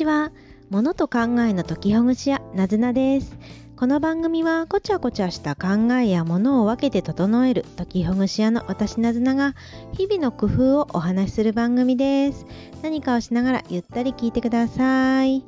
ちは。物と考えの解きほぐし屋、なずなです。この番組は、こちゃこちゃした考えや物を分けて整える解きほぐし屋の私なずなが、日々の工夫をお話しする番組です。何かをしながらゆったり聞いてください。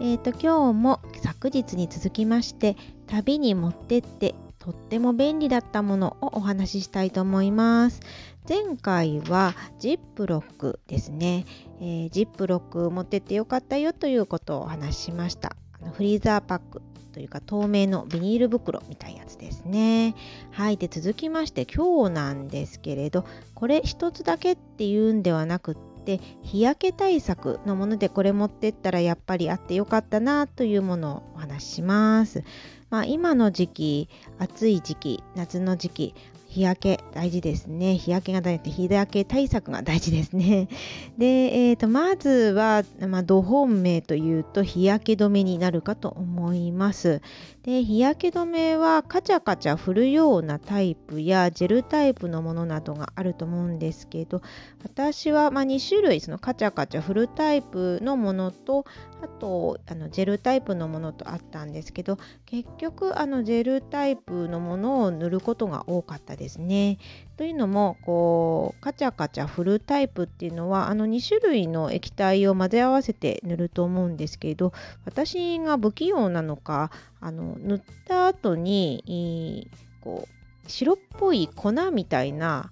えっ、ー、と、今日も昨日に続きまして、旅に持ってってとっても便利だったものをお話ししたいと思います。前回はジップロックですね、えー、ジップロック持ってってよかったよということをお話ししました。あのフリーザーパックというか透明のビニール袋みたいなやつですね。はい。で、続きまして今日なんですけれど、これ一つだけっていうんではなくって、日焼け対策のものでこれ持ってったらやっぱりあってよかったなというものをお話しします。まあ、今の時期暑い時期夏の時期日焼け大事ですね。日焼けが大事、日焼け対策が大事ですね。で、えーと、まずは、まあ、土本命というと日焼け止めになるかと思います。で、日焼け止めはカチャカチャ振るようなタイプやジェルタイプのものなどがあると思うんですけど、私はま2種類、そのカチャカチャ振るタイプのものと、あとあのジェルタイプのものとあったんですけど、結局あのジェルタイプのものを塗ることが多かったです。ですね。というのもこうカチャカチャ振るタイプっていうのはあの2種類の液体を混ぜ合わせて塗ると思うんですけど私が不器用なのかあの塗った後にこう白っぽい粉みたいな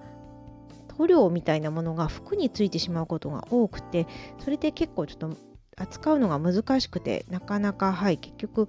塗料みたいなものが服についてしまうことが多くてそれで結構ちょっと扱うのが難しくてなかなかはい結局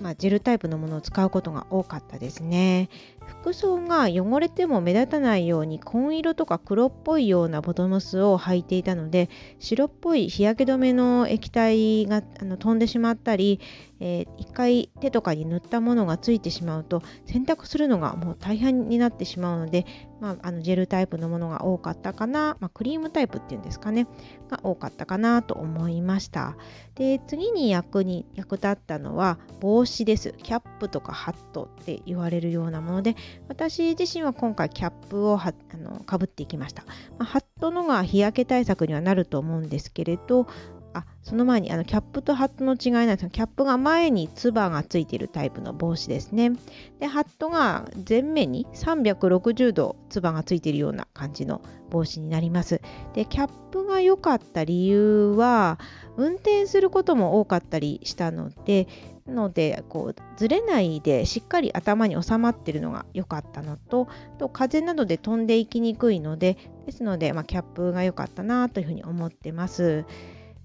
まあ、ジェルタイプのものを使うことが多かったですね。服装が汚れても目立たないように紺色とか黒っぽいようなボトムスを履いていたので白っぽい日焼け止めの液体があの飛んでしまったり、えー、一回手とかに塗ったものがついてしまうと洗濯するのがもう大変になってしまうので、まあ、あのジェルタイプのものが多かったかな、まあ、クリームタイプっていうんですかね。が多かったかなと思いました。で次に役に役立ったのは帽子です。キャップとかハットって言われるようなもので私自身は今回キャップをはあのかぶっていきました、まあ、ハットのが日焼け対策にはなると思うんですけれどあその前にあのキャップとハットの違いなんですがキャップが前につばがついているタイプの帽子ですね。でハットが前面に360度つばがついているような感じの帽子になります。でキャップが良かった理由は運転することも多かったりしたのでのでこうずれないでしっかり頭に収まっているのが良かったのとと風などで飛んでいきにくいのでですので、まあ、キャップが良かったなというふうに思ってます。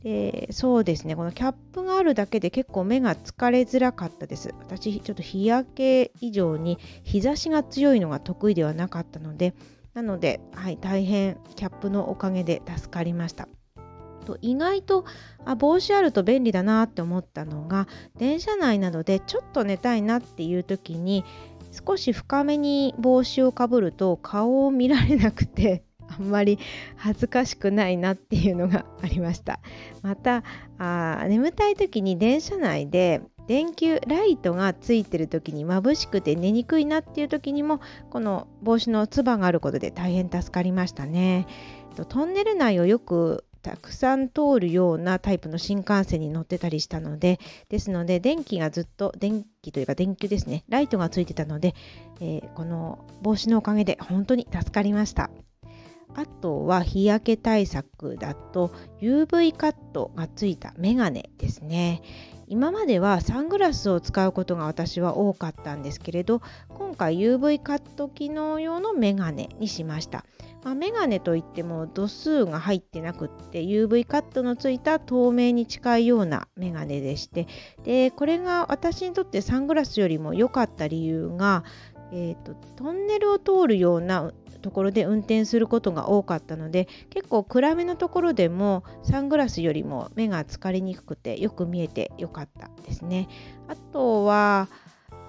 でそうですねこのキャップがあるだけで結構目が疲れづらかったです私ちょっと日焼け以上に日差しが強いのが得意ではなかったのでなので、はい、大変キャップのおかげで助かりましたと意外とあ帽子あると便利だなって思ったのが電車内などでちょっと寝たいなっていう時に少し深めに帽子をかぶると顔を見られなくて あんまり恥ずかしくないなっていうのが ありました。またあ眠たい時に電車内で電球ライトがついてる時に眩しくて寝にくいなっていう時にもこの帽子のつばがあることで大変助かりましたね。トンネル内をよくたくさん通るようなタイプの新幹線に乗ってたりしたのでですので電気がずっと電気というか電球ですね。ライトがついてたので、えー、この帽子のおかげで本当に助かりました。あとは日焼け対策だと UV カットがついたメガネですね。今まではサングラスを使うことが私は多かったんですけれど今回 UV カット機能用のメガネにしました。まあ、メガネといっても度数が入ってなくって UV カットのついた透明に近いようなメガネでしてでこれが私にとってサングラスよりも良かった理由が、えーと、トンネルを通るようなところで運転することが多かったので結構暗めのところでもサングラスよりも目が疲れにくくてよく見えてよかったですね。あとは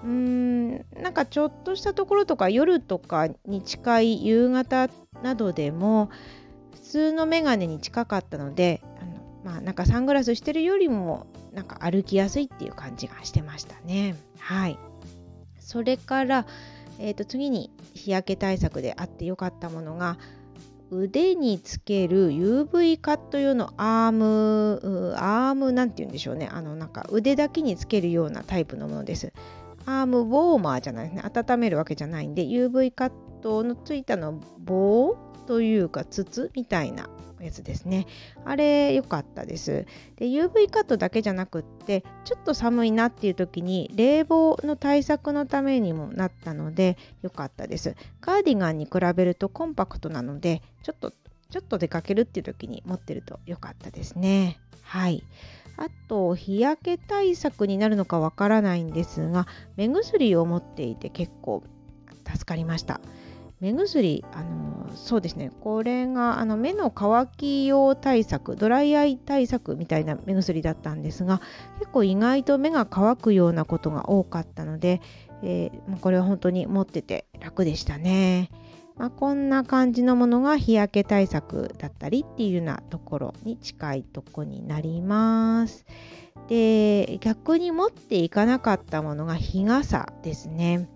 うーんなんかちょっとしたところとか夜とかに近い夕方などでも普通のメガネに近かったのであのまあなんかサングラスしてるよりもなんか歩きやすいっていう感じがしてましたね。はい。それから、えー、と次に日焼け対策であってよかったものが腕につける UV カット用のアームアームなんて言うんでしょうね。あのなんか腕だけにつけるようなタイプのものです。アームウォーマーじゃないですね。温めるわけじゃないんで UV カットのついたの棒というか筒みたいなやつですね。あれ良かったです。で UV カットだけじゃなくってちょっと寒いなっていう時に冷房の対策のためにもなったので良かったです。カーディガンに比べるとコンパクトなのでちょっとちょっと出かけるっていう時に持ってると良かったですね。はい。あと日焼け対策になるのかわからないんですが目薬を持っていて結構助かりました目薬あのそうですねこれがあの目の乾き用対策ドライアイ対策みたいな目薬だったんですが結構意外と目が乾くようなことが多かったので、えー、これは本当に持ってて楽でしたね。まあ、こんな感じのものが日焼け対策だったりっていうようなところに近いとこになります。で逆に持っていかなかったものが日傘ですね。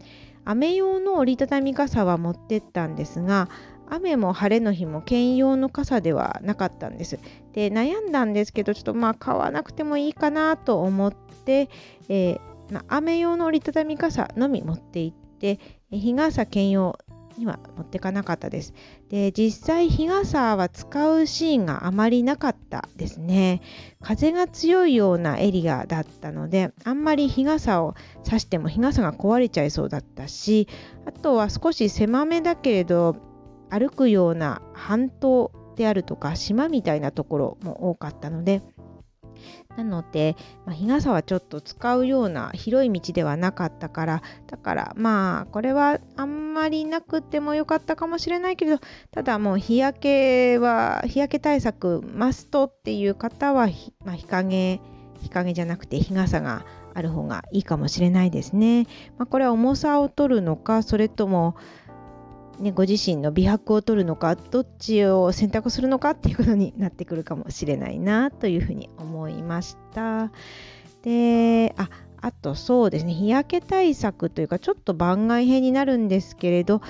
雨用の折りたたみ傘は持ってったんですが雨も晴れの日も兼用の傘ではなかったんです。で悩んだんですけどちょっとまあ買わなくてもいいかなと思って、えー、まあ、雨用の折りたたみ傘のみ持って行って日傘兼用には持ってかなかったです。で、実際日傘は使うシーンがあまりなかったですね。風が強いようなエリアだったので、あんまり日傘を差しても日傘が壊れちゃいそうだったし、あとは少し狭めだけれど、歩くような半島であるとか島みたいなところも多かったので、なので、まあ、日傘はちょっと使うような広い道ではなかったからだからまあこれはあんまりなくてもよかったかもしれないけどただもう日焼けは日焼け対策マストっていう方は、まあ、日陰日陰じゃなくて日傘がある方がいいかもしれないですね。まあ、これは重さを取るのかそれともね、ご自身の美白を取るのかどっちを選択するのかっていうことになってくるかもしれないなというふうに思いました。でああとそうですね日焼け対策というかちょっと番外編になるんですけれど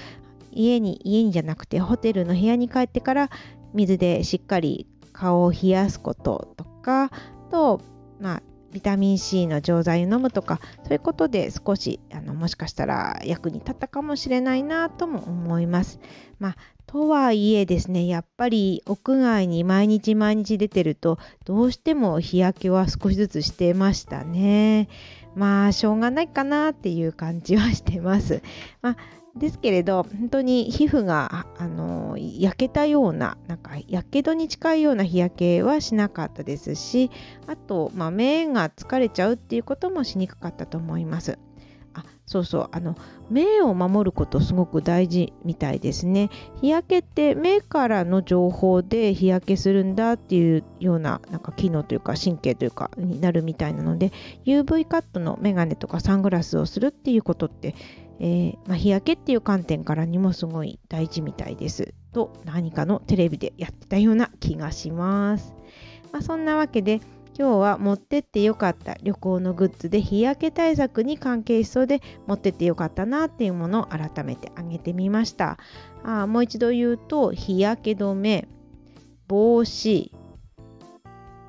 家に家にじゃなくてホテルの部屋に帰ってから水でしっかり顔を冷やすこととかとまあビタミン C の錠剤を飲むとかそういうことで少しあのもしかしたら役に立ったかもしれないなとも思います。まあ、とはいえですねやっぱり屋外に毎日毎日出てるとどうしても日焼けは少しずつしてましたね。まあしょうがないかなっていう感じはしてます。まあですけれど本当に皮膚があの焼けたようななんかやけどに近いような日焼けはしなかったですしあと、まあ、目が疲れちゃうっていうこともしにくかったと思います。あそうそうあの目を守ることすごく大事みたいですね日焼けって目からの情報で日焼けするんだっていうようななんか機能というか神経というかになるみたいなので UV カットのメガネとかサングラスをするっていうことってえー、まあ、日焼けっていう観点からにもすごい大事みたいですと何かのテレビでやってたような気がします、まあ、そんなわけで今日は持ってってよかった旅行のグッズで日焼け対策に関係しそうで持ってってよかったなっていうものを改めて挙げてみました。あもう一度言うと日焼け止め帽子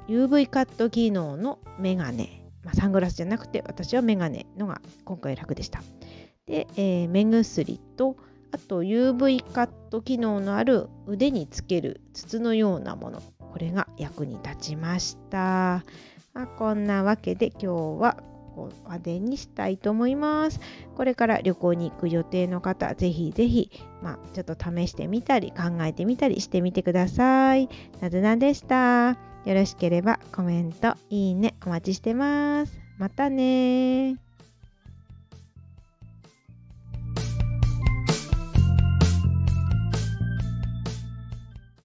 UV カット機能のメガネ、まあ、サングラスじゃなくて私はメガネのが今回楽でした。で、えー、目薬とあと UV カット機能のある腕につける筒のようなもの。これが役に立ちました、まあ、こんなわけで今日はここまでにしたいと思います。これから旅行に行く予定の方ぜひぜひ、まあ、ちょっと試してみたり考えてみたりしてみてください。なずなでした。よろしければコメントいいねお待ちしてます。またね